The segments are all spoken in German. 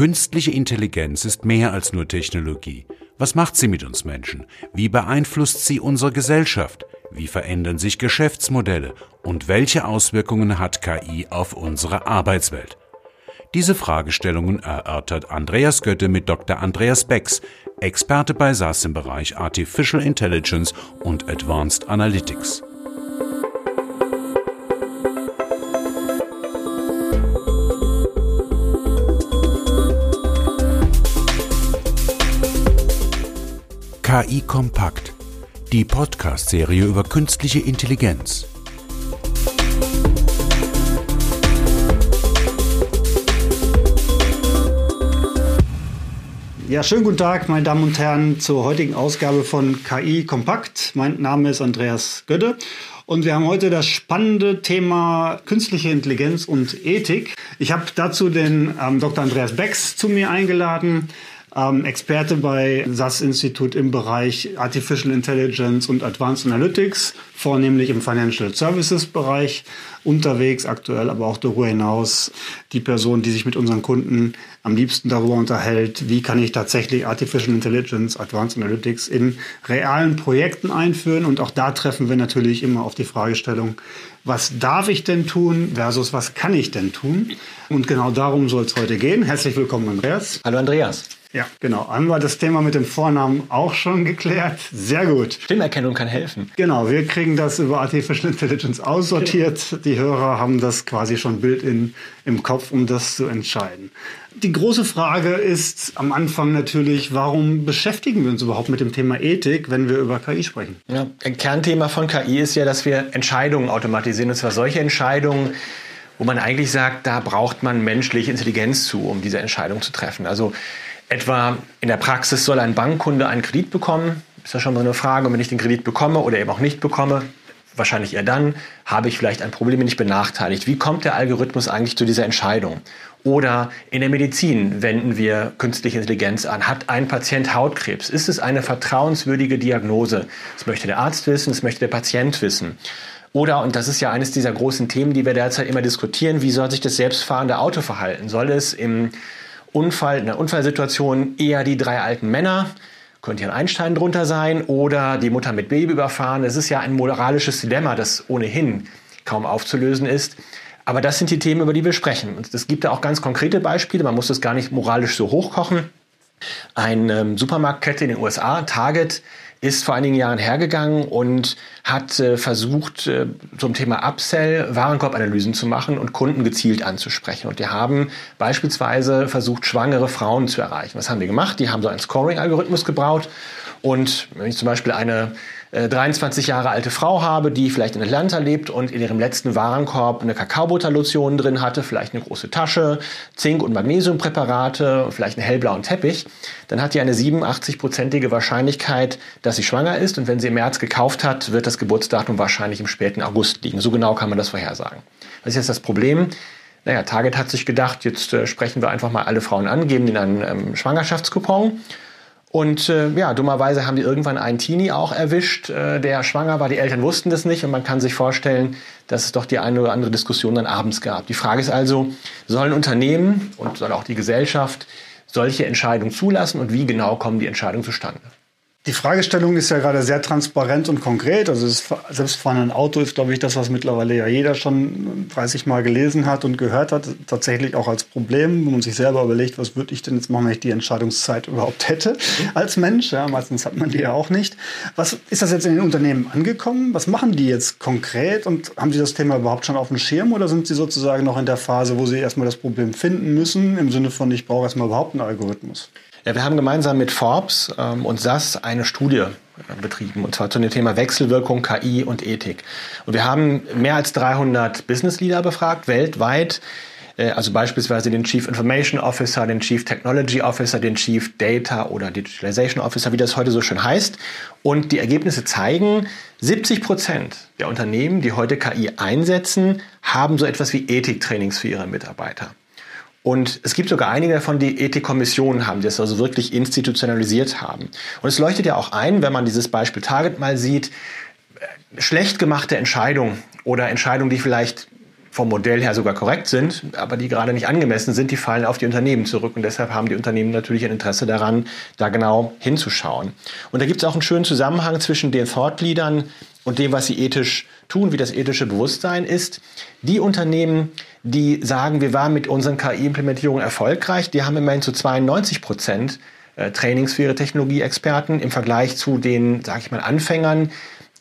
Künstliche Intelligenz ist mehr als nur Technologie. Was macht sie mit uns Menschen? Wie beeinflusst sie unsere Gesellschaft? Wie verändern sich Geschäftsmodelle? Und welche Auswirkungen hat KI auf unsere Arbeitswelt? Diese Fragestellungen erörtert Andreas Götte mit Dr. Andreas Becks, Experte bei SAS im Bereich Artificial Intelligence und Advanced Analytics. KI Kompakt, die Podcast-Serie über künstliche Intelligenz. Ja, schönen guten Tag, meine Damen und Herren, zur heutigen Ausgabe von KI Kompakt. Mein Name ist Andreas Götte und wir haben heute das spannende Thema künstliche Intelligenz und Ethik. Ich habe dazu den ähm, Dr. Andreas Becks zu mir eingeladen ähm, Experte bei SAS-Institut im Bereich Artificial Intelligence und Advanced Analytics, vornehmlich im Financial Services Bereich unterwegs, aktuell aber auch darüber hinaus die Person, die sich mit unseren Kunden am liebsten darüber unterhält, wie kann ich tatsächlich Artificial Intelligence, Advanced Analytics in realen Projekten einführen. Und auch da treffen wir natürlich immer auf die Fragestellung, was darf ich denn tun versus was kann ich denn tun? Und genau darum soll es heute gehen. Herzlich willkommen, Andreas. Hallo, Andreas. Ja, genau. Haben wir das Thema mit dem Vornamen auch schon geklärt? Sehr gut. Stimmerkennung kann helfen. Genau, wir kriegen das über Artificial Intelligence aussortiert. Die Hörer haben das quasi schon Bild in, im Kopf, um das zu entscheiden. Die große Frage ist am Anfang natürlich, warum beschäftigen wir uns überhaupt mit dem Thema Ethik, wenn wir über KI sprechen? Ja, ein Kernthema von KI ist ja, dass wir Entscheidungen automatisieren, und zwar solche Entscheidungen, wo man eigentlich sagt, da braucht man menschliche Intelligenz zu, um diese Entscheidung zu treffen. Also Etwa in der Praxis soll ein Bankkunde einen Kredit bekommen. Ist ja schon mal eine Frage. Und wenn ich den Kredit bekomme oder eben auch nicht bekomme, wahrscheinlich eher dann, habe ich vielleicht ein Problem, bin ich benachteiligt. Wie kommt der Algorithmus eigentlich zu dieser Entscheidung? Oder in der Medizin wenden wir künstliche Intelligenz an. Hat ein Patient Hautkrebs? Ist es eine vertrauenswürdige Diagnose? Das möchte der Arzt wissen, das möchte der Patient wissen. Oder, und das ist ja eines dieser großen Themen, die wir derzeit immer diskutieren, wie soll sich das selbstfahrende Auto verhalten? Soll es im Unfall, in der Unfallsituation eher die drei alten Männer, könnte hier ein Einstein drunter sein, oder die Mutter mit Baby überfahren. Es ist ja ein moralisches Dilemma, das ohnehin kaum aufzulösen ist. Aber das sind die Themen, über die wir sprechen. Und es gibt da auch ganz konkrete Beispiele. Man muss das gar nicht moralisch so hochkochen. Eine ähm, Supermarktkette in den USA, Target, ist vor einigen Jahren hergegangen und hat äh, versucht, äh, zum Thema Upsell Warenkorbanalysen zu machen und Kunden gezielt anzusprechen. Und die haben beispielsweise versucht, schwangere Frauen zu erreichen. Was haben die gemacht? Die haben so einen Scoring-Algorithmus gebraut. Und wenn ich zum Beispiel eine 23 äh, Jahre alte Frau habe, die vielleicht in Atlanta lebt und in ihrem letzten Warenkorb eine Kakaobutterlotion drin hatte, vielleicht eine große Tasche, Zink- und Magnesiumpräparate, vielleicht einen hellblauen Teppich, dann hat die eine 87-prozentige Wahrscheinlichkeit, dass sie schwanger ist. Und wenn sie im März gekauft hat, wird das Geburtsdatum wahrscheinlich im späten August liegen. So genau kann man das vorhersagen. Was ist jetzt das Problem? Naja, Target hat sich gedacht, jetzt äh, sprechen wir einfach mal alle Frauen an, geben ihnen einen ähm, Schwangerschaftskupon und äh, ja, dummerweise haben die irgendwann einen Teenie auch erwischt, äh, der schwanger war. Die Eltern wussten das nicht und man kann sich vorstellen, dass es doch die eine oder andere Diskussion dann abends gab. Die Frage ist also, sollen Unternehmen und soll auch die Gesellschaft solche Entscheidungen zulassen und wie genau kommen die Entscheidungen zustande? Die Fragestellung ist ja gerade sehr transparent und konkret. Also das selbstfahrende Auto ist, glaube ich, das, was mittlerweile ja jeder schon 30 Mal gelesen hat und gehört hat. Tatsächlich auch als Problem, wo man sich selber überlegt, was würde ich denn jetzt machen, wenn ich die Entscheidungszeit überhaupt hätte als Mensch. Ja, meistens hat man die ja auch nicht. Was ist das jetzt in den Unternehmen angekommen? Was machen die jetzt konkret und haben sie das Thema überhaupt schon auf dem Schirm oder sind sie sozusagen noch in der Phase, wo sie erstmal das Problem finden müssen, im Sinne von, ich brauche erstmal überhaupt einen Algorithmus? Ja, wir haben gemeinsam mit Forbes ähm, und SAS eine Studie äh, betrieben, und zwar zu dem Thema Wechselwirkung, KI und Ethik. Und wir haben mehr als 300 Business Leader befragt, weltweit, äh, also beispielsweise den Chief Information Officer, den Chief Technology Officer, den Chief Data oder Digitalization Officer, wie das heute so schön heißt. Und die Ergebnisse zeigen, 70 Prozent der Unternehmen, die heute KI einsetzen, haben so etwas wie Ethiktrainings für ihre Mitarbeiter. Und es gibt sogar einige davon, die Ethikkommissionen haben, die das also wirklich institutionalisiert haben. Und es leuchtet ja auch ein, wenn man dieses Beispiel Target mal sieht, äh, schlecht gemachte Entscheidungen oder Entscheidungen, die vielleicht vom Modell her sogar korrekt sind, aber die gerade nicht angemessen sind, die fallen auf die Unternehmen zurück. Und deshalb haben die Unternehmen natürlich ein Interesse daran, da genau hinzuschauen. Und da gibt es auch einen schönen Zusammenhang zwischen den Thought Leadern und dem, was sie ethisch tun, wie das ethische Bewusstsein ist. Die Unternehmen, die sagen, wir waren mit unseren KI-Implementierungen erfolgreich, die haben immerhin zu 92 Prozent äh, Trainings für ihre Technologieexperten im Vergleich zu den, sage ich mal, Anfängern,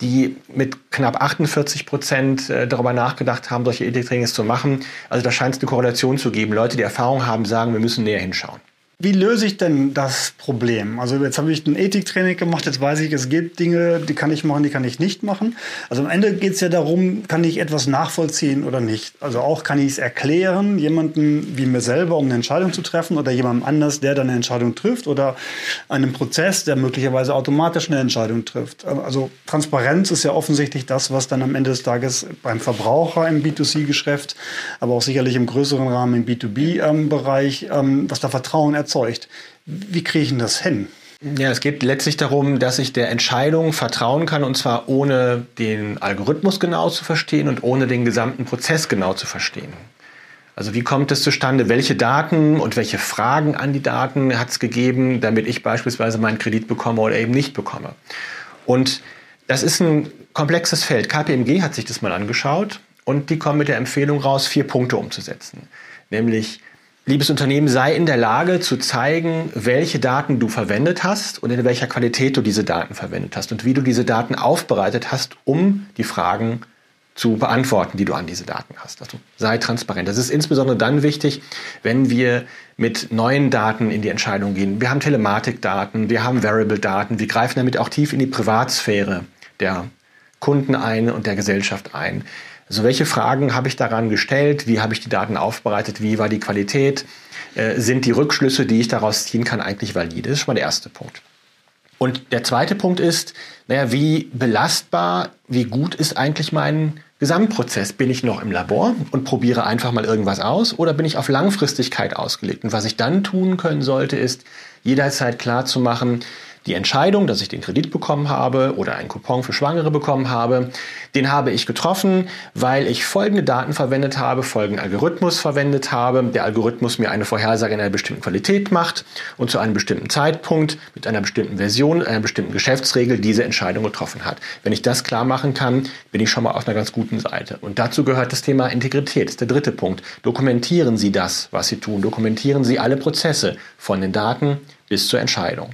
die mit knapp 48 Prozent äh, darüber nachgedacht haben, solche Ethiktrainings zu machen. Also da scheint es eine Korrelation zu geben. Leute, die Erfahrung haben, sagen, wir müssen näher hinschauen. Wie löse ich denn das Problem? Also jetzt habe ich ein Ethiktraining gemacht, jetzt weiß ich, es gibt Dinge, die kann ich machen, die kann ich nicht machen. Also am Ende geht es ja darum, kann ich etwas nachvollziehen oder nicht. Also auch kann ich es erklären, jemanden wie mir selber, um eine Entscheidung zu treffen oder jemandem anders, der dann eine Entscheidung trifft oder einem Prozess, der möglicherweise automatisch eine Entscheidung trifft. Also Transparenz ist ja offensichtlich das, was dann am Ende des Tages beim Verbraucher im B2C-Geschäft, aber auch sicherlich im größeren Rahmen im B2B-Bereich, ähm, ähm, was da Vertrauen erzeugt erzeugt. Wie kriege ich denn das hin? Ja, es geht letztlich darum, dass ich der Entscheidung vertrauen kann und zwar ohne den Algorithmus genau zu verstehen und ohne den gesamten Prozess genau zu verstehen. Also wie kommt es zustande? Welche Daten und welche Fragen an die Daten hat es gegeben, damit ich beispielsweise meinen Kredit bekomme oder eben nicht bekomme? Und das ist ein komplexes Feld. KPMG hat sich das mal angeschaut und die kommen mit der Empfehlung raus, vier Punkte umzusetzen. Nämlich liebes Unternehmen, sei in der Lage zu zeigen, welche Daten du verwendet hast und in welcher Qualität du diese Daten verwendet hast und wie du diese Daten aufbereitet hast, um die Fragen zu beantworten, die du an diese Daten hast. Also sei transparent. Das ist insbesondere dann wichtig, wenn wir mit neuen Daten in die Entscheidung gehen. Wir haben Telematikdaten, wir haben Variable-Daten, wir greifen damit auch tief in die Privatsphäre der Kunden ein und der Gesellschaft ein. Also welche Fragen habe ich daran gestellt? Wie habe ich die Daten aufbereitet? Wie war die Qualität? Äh, sind die Rückschlüsse, die ich daraus ziehen kann, eigentlich valide? Das ist schon mal der erste Punkt. Und der zweite Punkt ist, naja, wie belastbar, wie gut ist eigentlich mein Gesamtprozess? Bin ich noch im Labor und probiere einfach mal irgendwas aus oder bin ich auf Langfristigkeit ausgelegt? Und was ich dann tun können sollte, ist jederzeit klar zu machen, die Entscheidung, dass ich den Kredit bekommen habe oder einen Coupon für Schwangere bekommen habe, den habe ich getroffen, weil ich folgende Daten verwendet habe, folgenden Algorithmus verwendet habe, der Algorithmus mir eine Vorhersage in einer bestimmten Qualität macht und zu einem bestimmten Zeitpunkt mit einer bestimmten Version, einer bestimmten Geschäftsregel diese Entscheidung getroffen hat. Wenn ich das klar machen kann, bin ich schon mal auf einer ganz guten Seite. Und dazu gehört das Thema Integrität. Das ist der dritte Punkt. Dokumentieren Sie das, was Sie tun. Dokumentieren Sie alle Prozesse von den Daten bis zur Entscheidung.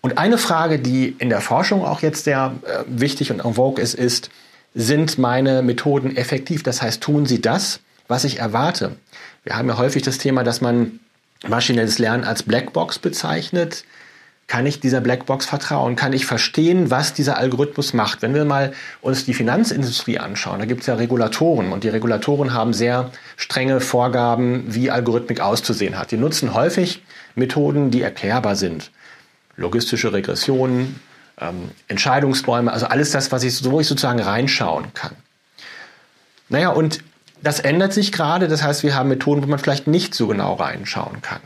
Und eine Frage, die in der Forschung auch jetzt sehr äh, wichtig und en vogue ist, ist, sind meine Methoden effektiv? Das heißt, tun sie das, was ich erwarte? Wir haben ja häufig das Thema, dass man maschinelles Lernen als Blackbox bezeichnet. Kann ich dieser Blackbox vertrauen? Kann ich verstehen, was dieser Algorithmus macht? Wenn wir mal uns die Finanzindustrie anschauen, da gibt es ja Regulatoren und die Regulatoren haben sehr strenge Vorgaben, wie Algorithmik auszusehen hat. Die nutzen häufig Methoden, die erklärbar sind logistische Regressionen, ähm, Entscheidungsbäume, also alles das, was ich, wo ich sozusagen reinschauen kann. Naja, und das ändert sich gerade. Das heißt, wir haben Methoden, wo man vielleicht nicht so genau reinschauen kann.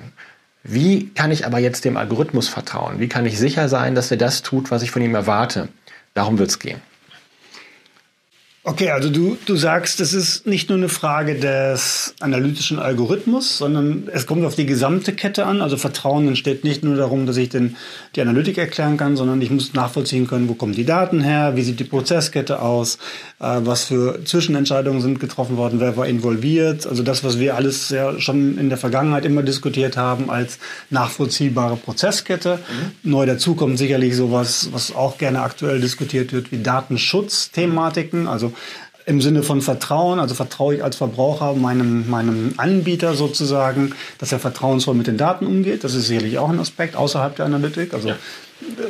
Wie kann ich aber jetzt dem Algorithmus vertrauen? Wie kann ich sicher sein, dass er das tut, was ich von ihm erwarte? Darum wird es gehen. Okay, also du, du sagst, es ist nicht nur eine Frage des analytischen Algorithmus, sondern es kommt auf die gesamte Kette an. Also Vertrauen entsteht nicht nur darum, dass ich den, die Analytik erklären kann, sondern ich muss nachvollziehen können, wo kommen die Daten her, wie sieht die Prozesskette aus, äh, was für Zwischenentscheidungen sind getroffen worden, wer war involviert. Also das, was wir alles ja schon in der Vergangenheit immer diskutiert haben als nachvollziehbare Prozesskette. Mhm. Neu dazu kommt sicherlich sowas, was auch gerne aktuell diskutiert wird, wie Datenschutzthematiken. Also im Sinne von Vertrauen, also vertraue ich als Verbraucher meinem, meinem Anbieter sozusagen, dass er vertrauensvoll mit den Daten umgeht. Das ist sicherlich auch ein Aspekt außerhalb der Analytik. Also ja.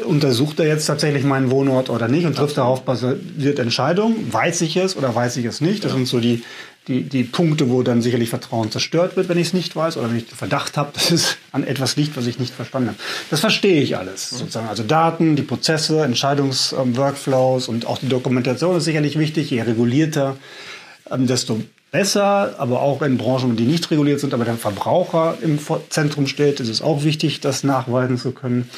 untersucht er jetzt tatsächlich meinen Wohnort oder nicht und trifft darauf basiert Entscheidungen. Weiß ich es oder weiß ich es nicht? Das ja. sind so die, die, die Punkte, wo dann sicherlich Vertrauen zerstört wird, wenn ich es nicht weiß oder wenn ich den Verdacht habe, dass es an etwas liegt, was ich nicht verstanden habe. Das verstehe ich alles. Mhm. Sozusagen. Also Daten, die Prozesse, Entscheidungsworkflows ähm, und auch die Dokumentation ist sicherlich wichtig. Je regulierter, ähm, desto besser, aber auch in Branchen, die nicht reguliert sind, aber der Verbraucher im Zentrum steht, ist es auch wichtig, das nachweisen zu können.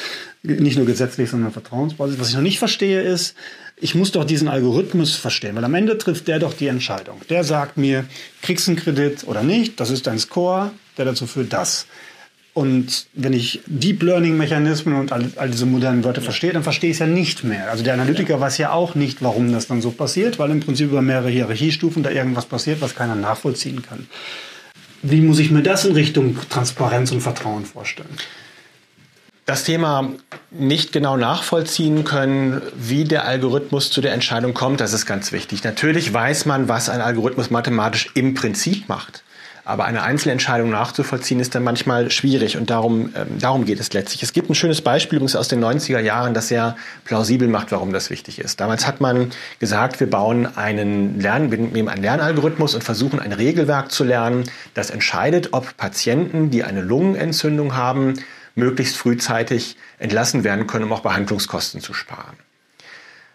Nicht nur gesetzlich, sondern Vertrauensbasis. Was ich noch nicht verstehe, ist, ich muss doch diesen Algorithmus verstehen, weil am Ende trifft der doch die Entscheidung. Der sagt mir, kriegst du einen Kredit oder nicht, das ist dein Score, der dazu führt das. Und wenn ich Deep Learning Mechanismen und all, all diese modernen Wörter verstehe, dann verstehe ich es ja nicht mehr. Also der Analytiker ja. weiß ja auch nicht, warum das dann so passiert, weil im Prinzip über mehrere Hierarchiestufen da irgendwas passiert, was keiner nachvollziehen kann. Wie muss ich mir das in Richtung Transparenz und Vertrauen vorstellen? Das Thema nicht genau nachvollziehen können, wie der Algorithmus zu der Entscheidung kommt, das ist ganz wichtig. Natürlich weiß man, was ein Algorithmus mathematisch im Prinzip macht. Aber eine Einzelentscheidung nachzuvollziehen ist dann manchmal schwierig und darum, ähm, darum geht es letztlich. Es gibt ein schönes Beispiel übrigens aus den 90er Jahren, das sehr plausibel macht, warum das wichtig ist. Damals hat man gesagt, wir bauen einen, Lern, wir nehmen einen Lernalgorithmus und versuchen ein Regelwerk zu lernen, das entscheidet, ob Patienten, die eine Lungenentzündung haben, möglichst frühzeitig entlassen werden können, um auch Behandlungskosten zu sparen.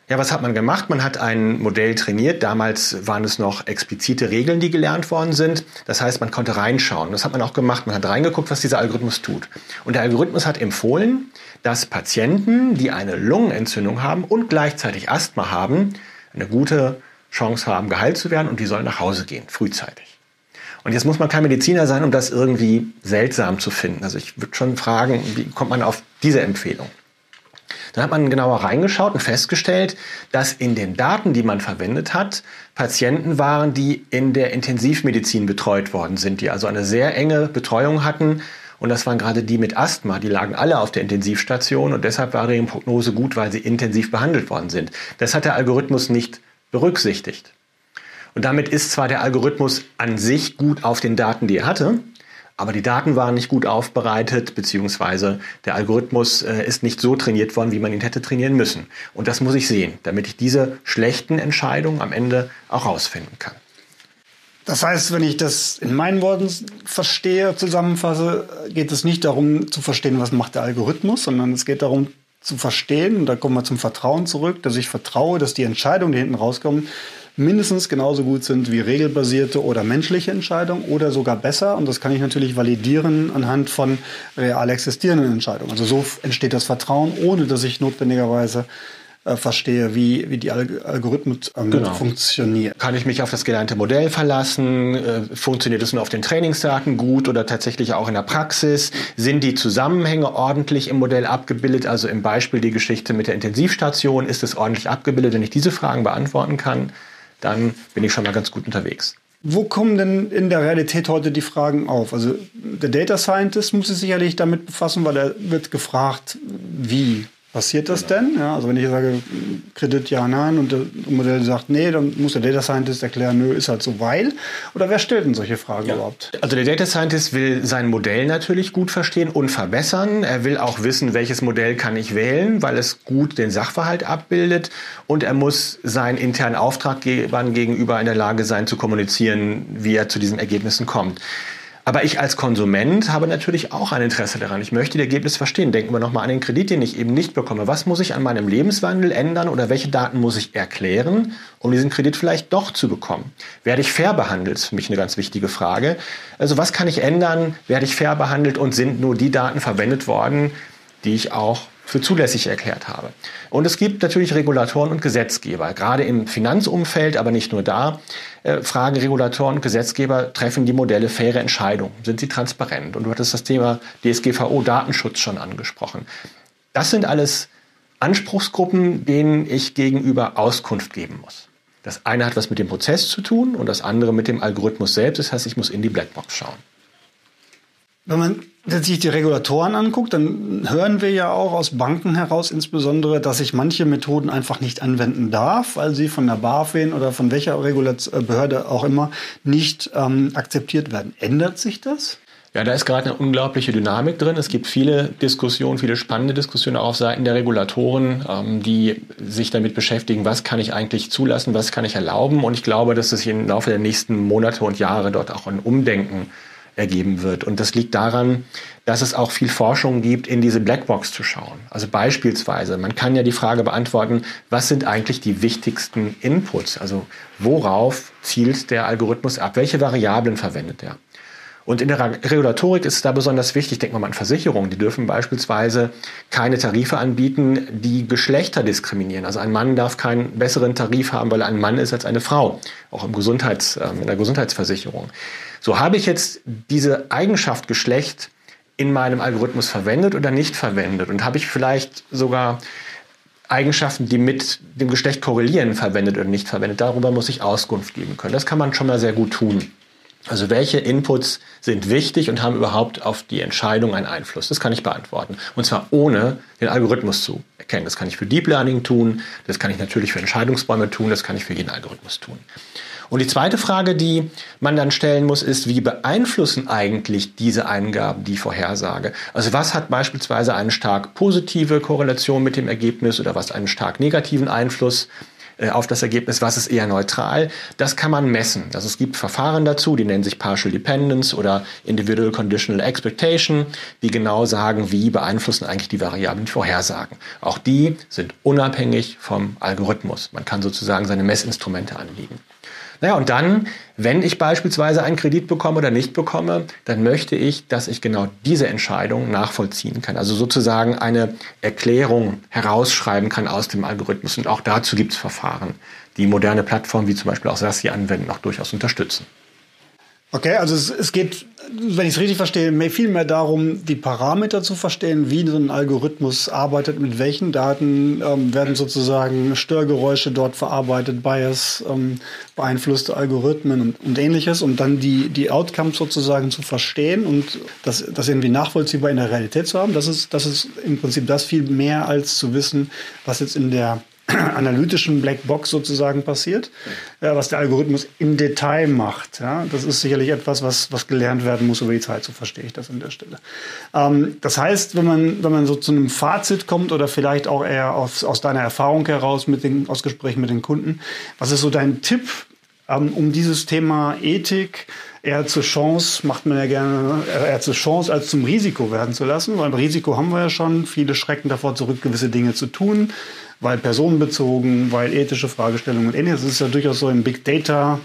Ja, was hat man gemacht? Man hat ein Modell trainiert. Damals waren es noch explizite Regeln, die gelernt worden sind. Das heißt, man konnte reinschauen. Das hat man auch gemacht. Man hat reingeguckt, was dieser Algorithmus tut. Und der Algorithmus hat empfohlen, dass Patienten, die eine Lungenentzündung haben und gleichzeitig Asthma haben, eine gute Chance haben, geheilt zu werden und die sollen nach Hause gehen, frühzeitig. Und jetzt muss man kein Mediziner sein, um das irgendwie seltsam zu finden. Also ich würde schon fragen, wie kommt man auf diese Empfehlung? Dann hat man genauer reingeschaut und festgestellt, dass in den Daten, die man verwendet hat, Patienten waren, die in der Intensivmedizin betreut worden sind, die also eine sehr enge Betreuung hatten. Und das waren gerade die mit Asthma, die lagen alle auf der Intensivstation und deshalb war ihre Prognose gut, weil sie intensiv behandelt worden sind. Das hat der Algorithmus nicht berücksichtigt. Und damit ist zwar der Algorithmus an sich gut auf den Daten, die er hatte, aber die Daten waren nicht gut aufbereitet, beziehungsweise der Algorithmus äh, ist nicht so trainiert worden, wie man ihn hätte trainieren müssen. Und das muss ich sehen, damit ich diese schlechten Entscheidungen am Ende auch rausfinden kann. Das heißt, wenn ich das in meinen Worten verstehe, zusammenfasse, geht es nicht darum zu verstehen, was macht der Algorithmus, sondern es geht darum zu verstehen, und da kommen wir zum Vertrauen zurück, dass ich vertraue, dass die Entscheidungen, die hinten rauskommen, mindestens genauso gut sind wie regelbasierte oder menschliche Entscheidungen oder sogar besser. Und das kann ich natürlich validieren anhand von real existierenden Entscheidungen. Also so entsteht das Vertrauen, ohne dass ich notwendigerweise äh, verstehe, wie, wie die Algorithmen ähm, genau. funktionieren. Kann ich mich auf das gelernte Modell verlassen? Äh, funktioniert es nur auf den Trainingsdaten gut oder tatsächlich auch in der Praxis? Sind die Zusammenhänge ordentlich im Modell abgebildet? Also im Beispiel die Geschichte mit der Intensivstation, ist es ordentlich abgebildet, wenn ich diese Fragen beantworten kann? dann bin ich schon mal ganz gut unterwegs. Wo kommen denn in der Realität heute die Fragen auf? Also der Data Scientist muss sich sicherlich damit befassen, weil er wird gefragt, wie Passiert das genau. denn? Ja, also wenn ich sage, Kredit ja, nein und das Modell sagt nee, dann muss der Data Scientist erklären, nö, ist halt so, weil? Oder wer stellt denn solche Fragen ja. überhaupt? Also der Data Scientist will sein Modell natürlich gut verstehen und verbessern. Er will auch wissen, welches Modell kann ich wählen, weil es gut den Sachverhalt abbildet. Und er muss seinen internen Auftraggebern gegenüber in der Lage sein zu kommunizieren, wie er zu diesen Ergebnissen kommt. Aber ich als Konsument habe natürlich auch ein Interesse daran. Ich möchte die Ergebnisse verstehen. Denken wir nochmal an den Kredit, den ich eben nicht bekomme. Was muss ich an meinem Lebenswandel ändern oder welche Daten muss ich erklären, um diesen Kredit vielleicht doch zu bekommen? Werde ich fair behandelt? Das ist für mich eine ganz wichtige Frage. Also was kann ich ändern? Werde ich fair behandelt und sind nur die Daten verwendet worden, die ich auch für zulässig erklärt habe. Und es gibt natürlich Regulatoren und Gesetzgeber. Gerade im Finanzumfeld, aber nicht nur da, äh, fragen Regulatoren und Gesetzgeber, treffen die Modelle faire Entscheidungen? Sind sie transparent? Und du hattest das Thema DSGVO, Datenschutz schon angesprochen. Das sind alles Anspruchsgruppen, denen ich gegenüber Auskunft geben muss. Das eine hat was mit dem Prozess zu tun und das andere mit dem Algorithmus selbst. Das heißt, ich muss in die Blackbox schauen. Wenn man sich die Regulatoren anguckt, dann hören wir ja auch aus Banken heraus insbesondere, dass ich manche Methoden einfach nicht anwenden darf, weil sie von der BaFin oder von welcher Behörde auch immer nicht ähm, akzeptiert werden. Ändert sich das? Ja, da ist gerade eine unglaubliche Dynamik drin. Es gibt viele Diskussionen, viele spannende Diskussionen auch auf Seiten der Regulatoren, ähm, die sich damit beschäftigen, was kann ich eigentlich zulassen, was kann ich erlauben. Und ich glaube, dass es im Laufe der nächsten Monate und Jahre dort auch ein Umdenken ergeben wird. Und das liegt daran, dass es auch viel Forschung gibt, in diese Blackbox zu schauen. Also beispielsweise, man kann ja die Frage beantworten, was sind eigentlich die wichtigsten Inputs? Also worauf zielt der Algorithmus ab? Welche Variablen verwendet er? Und in der Regulatorik ist es da besonders wichtig, denken wir mal an Versicherungen, die dürfen beispielsweise keine Tarife anbieten, die Geschlechter diskriminieren. Also ein Mann darf keinen besseren Tarif haben, weil er ein Mann ist als eine Frau, auch im Gesundheits, äh, in der Gesundheitsversicherung. So habe ich jetzt diese Eigenschaft Geschlecht in meinem Algorithmus verwendet oder nicht verwendet und habe ich vielleicht sogar Eigenschaften, die mit dem Geschlecht korrelieren, verwendet oder nicht verwendet. Darüber muss ich Auskunft geben können. Das kann man schon mal sehr gut tun. Also welche Inputs sind wichtig und haben überhaupt auf die Entscheidung einen Einfluss? Das kann ich beantworten. Und zwar ohne den Algorithmus zu erkennen. Das kann ich für Deep Learning tun, das kann ich natürlich für Entscheidungsbäume tun, das kann ich für jeden Algorithmus tun. Und die zweite Frage, die man dann stellen muss, ist, wie beeinflussen eigentlich diese Eingaben die Vorhersage? Also was hat beispielsweise eine stark positive Korrelation mit dem Ergebnis oder was einen stark negativen Einfluss? Äh, auf das Ergebnis, was ist eher neutral. Das kann man messen. Also es gibt Verfahren dazu, die nennen sich Partial Dependence oder Individual Conditional Expectation, die genau sagen, wie beeinflussen eigentlich die Variablen die Vorhersagen. Auch die sind unabhängig vom Algorithmus. Man kann sozusagen seine Messinstrumente anlegen. Naja, und dann, wenn ich beispielsweise einen Kredit bekomme oder nicht bekomme, dann möchte ich, dass ich genau diese Entscheidung nachvollziehen kann. Also sozusagen eine Erklärung herausschreiben kann aus dem Algorithmus. Und auch dazu gibt es Verfahren, die moderne Plattformen wie zum Beispiel auch SASI anwenden, auch durchaus unterstützen. Okay, also es, es geht, wenn ich es richtig verstehe, mehr, viel mehr darum, die Parameter zu verstehen, wie so ein Algorithmus arbeitet, mit welchen Daten ähm, werden sozusagen Störgeräusche dort verarbeitet, Bias, ähm, beeinflusste Algorithmen und, und ähnliches, und dann die, die Outcomes sozusagen zu verstehen und das, das irgendwie nachvollziehbar in der Realität zu haben. Das ist, das ist im Prinzip das viel mehr als zu wissen, was jetzt in der analytischen Blackbox sozusagen passiert, ja, was der Algorithmus im Detail macht. Ja, das ist sicherlich etwas, was, was gelernt werden muss über die Zeit, so verstehe ich das an der Stelle. Ähm, das heißt, wenn man, wenn man so zu einem Fazit kommt oder vielleicht auch eher aus, aus deiner Erfahrung heraus mit den, aus Gesprächen mit den Kunden, was ist so dein Tipp, ähm, um dieses Thema Ethik eher zur Chance, macht man ja gerne, eher zur Chance als zum Risiko werden zu lassen, weil Risiko haben wir ja schon, viele schrecken davor zurück, gewisse Dinge zu tun weil personenbezogen, weil ethische Fragestellungen und ähnliches. Das ist ja durchaus so im Big Data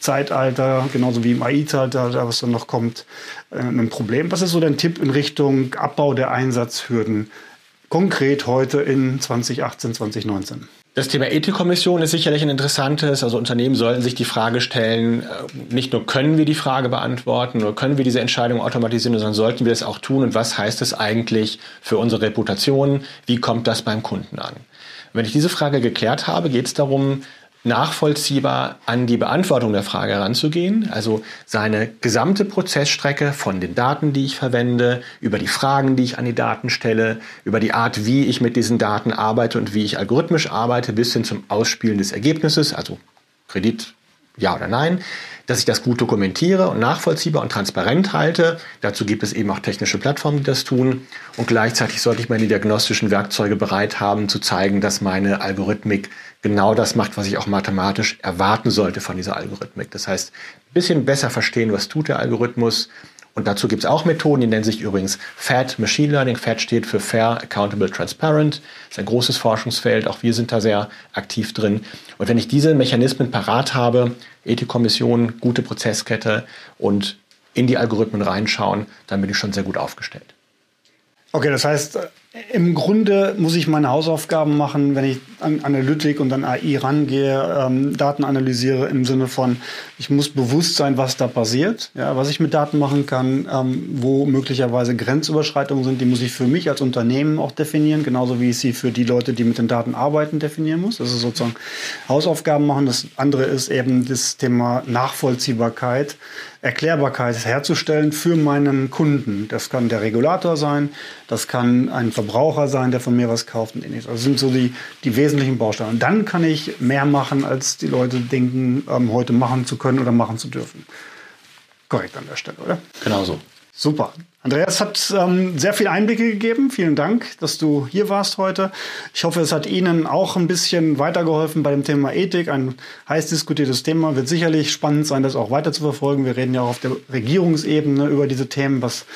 Zeitalter, genauso wie im AI-Zeitalter, was dann noch kommt, äh, ein Problem. Was ist so dein Tipp in Richtung Abbau der Einsatzhürden konkret heute in 2018, 2019? Das Thema Ethikkommission ist sicherlich ein interessantes. Also Unternehmen sollten sich die Frage stellen, äh, nicht nur können wir die Frage beantworten oder können wir diese Entscheidung automatisieren, sondern sollten wir es auch tun und was heißt es eigentlich für unsere Reputation? Wie kommt das beim Kunden an? Wenn ich diese Frage geklärt habe, geht es darum, nachvollziehbar an die Beantwortung der Frage heranzugehen, also seine gesamte Prozessstrecke von den Daten, die ich verwende, über die Fragen, die ich an die Daten stelle, über die Art, wie ich mit diesen Daten arbeite und wie ich algorithmisch arbeite, bis hin zum Ausspielen des Ergebnisses, also Kredit ja oder nein, dass ich das gut dokumentiere und nachvollziehbar und transparent halte. Dazu gibt es eben auch technische Plattformen, die das tun. Und gleichzeitig sollte ich meine diagnostischen Werkzeuge bereit haben, zu zeigen, dass meine Algorithmik genau das macht, was ich auch mathematisch erwarten sollte von dieser Algorithmik. Das heißt, ein bisschen besser verstehen, was tut der Algorithmus, und dazu gibt es auch Methoden, die nennen sich übrigens FAT Machine Learning. FAT steht für Fair, Accountable, Transparent. Das ist ein großes Forschungsfeld. Auch wir sind da sehr aktiv drin. Und wenn ich diese Mechanismen parat habe, Ethikkommission, gute Prozesskette und in die Algorithmen reinschauen, dann bin ich schon sehr gut aufgestellt. Okay, das heißt, im Grunde muss ich meine Hausaufgaben machen, wenn ich an Analytik und an AI rangehe, ähm, Daten analysiere im Sinne von, ich muss bewusst sein, was da passiert, ja, was ich mit Daten machen kann, ähm, wo möglicherweise Grenzüberschreitungen sind, die muss ich für mich als Unternehmen auch definieren, genauso wie ich sie für die Leute, die mit den Daten arbeiten, definieren muss. Das ist sozusagen Hausaufgaben machen. Das andere ist eben das Thema Nachvollziehbarkeit. Erklärbarkeit herzustellen für meinen Kunden. Das kann der Regulator sein, das kann ein Verbraucher sein, der von mir was kauft und ähnliches. Also sind so die, die wesentlichen Bausteine. Und dann kann ich mehr machen, als die Leute denken, ähm, heute machen zu können oder machen zu dürfen. Korrekt an der Stelle, oder? Genau so. Super. Andreas hat ähm, sehr viele Einblicke gegeben. Vielen Dank, dass du hier warst heute. Ich hoffe, es hat Ihnen auch ein bisschen weitergeholfen bei dem Thema Ethik. Ein heiß diskutiertes Thema. Wird sicherlich spannend sein, das auch weiter zu verfolgen. Wir reden ja auch auf der Regierungsebene über diese Themen. Was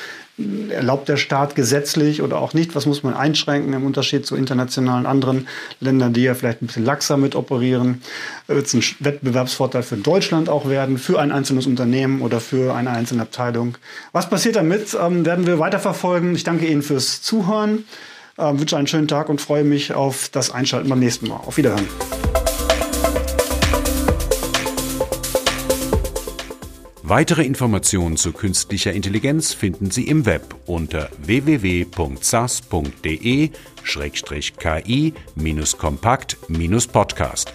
erlaubt der Staat gesetzlich oder auch nicht? Was muss man einschränken im Unterschied zu internationalen anderen Ländern, die ja vielleicht ein bisschen laxer mit operieren? Wird es ein Wettbewerbsvorteil für Deutschland auch werden, für ein einzelnes Unternehmen oder für eine einzelne Abteilung? Was passiert damit, ähm, werden wir weiterverfolgen. Ich danke Ihnen fürs Zuhören, äh, wünsche einen schönen Tag und freue mich auf das Einschalten beim nächsten Mal. Auf Wiederhören. Weitere Informationen zu künstlicher Intelligenz finden Sie im Web unter www.sas.de-ki-kompakt-podcast.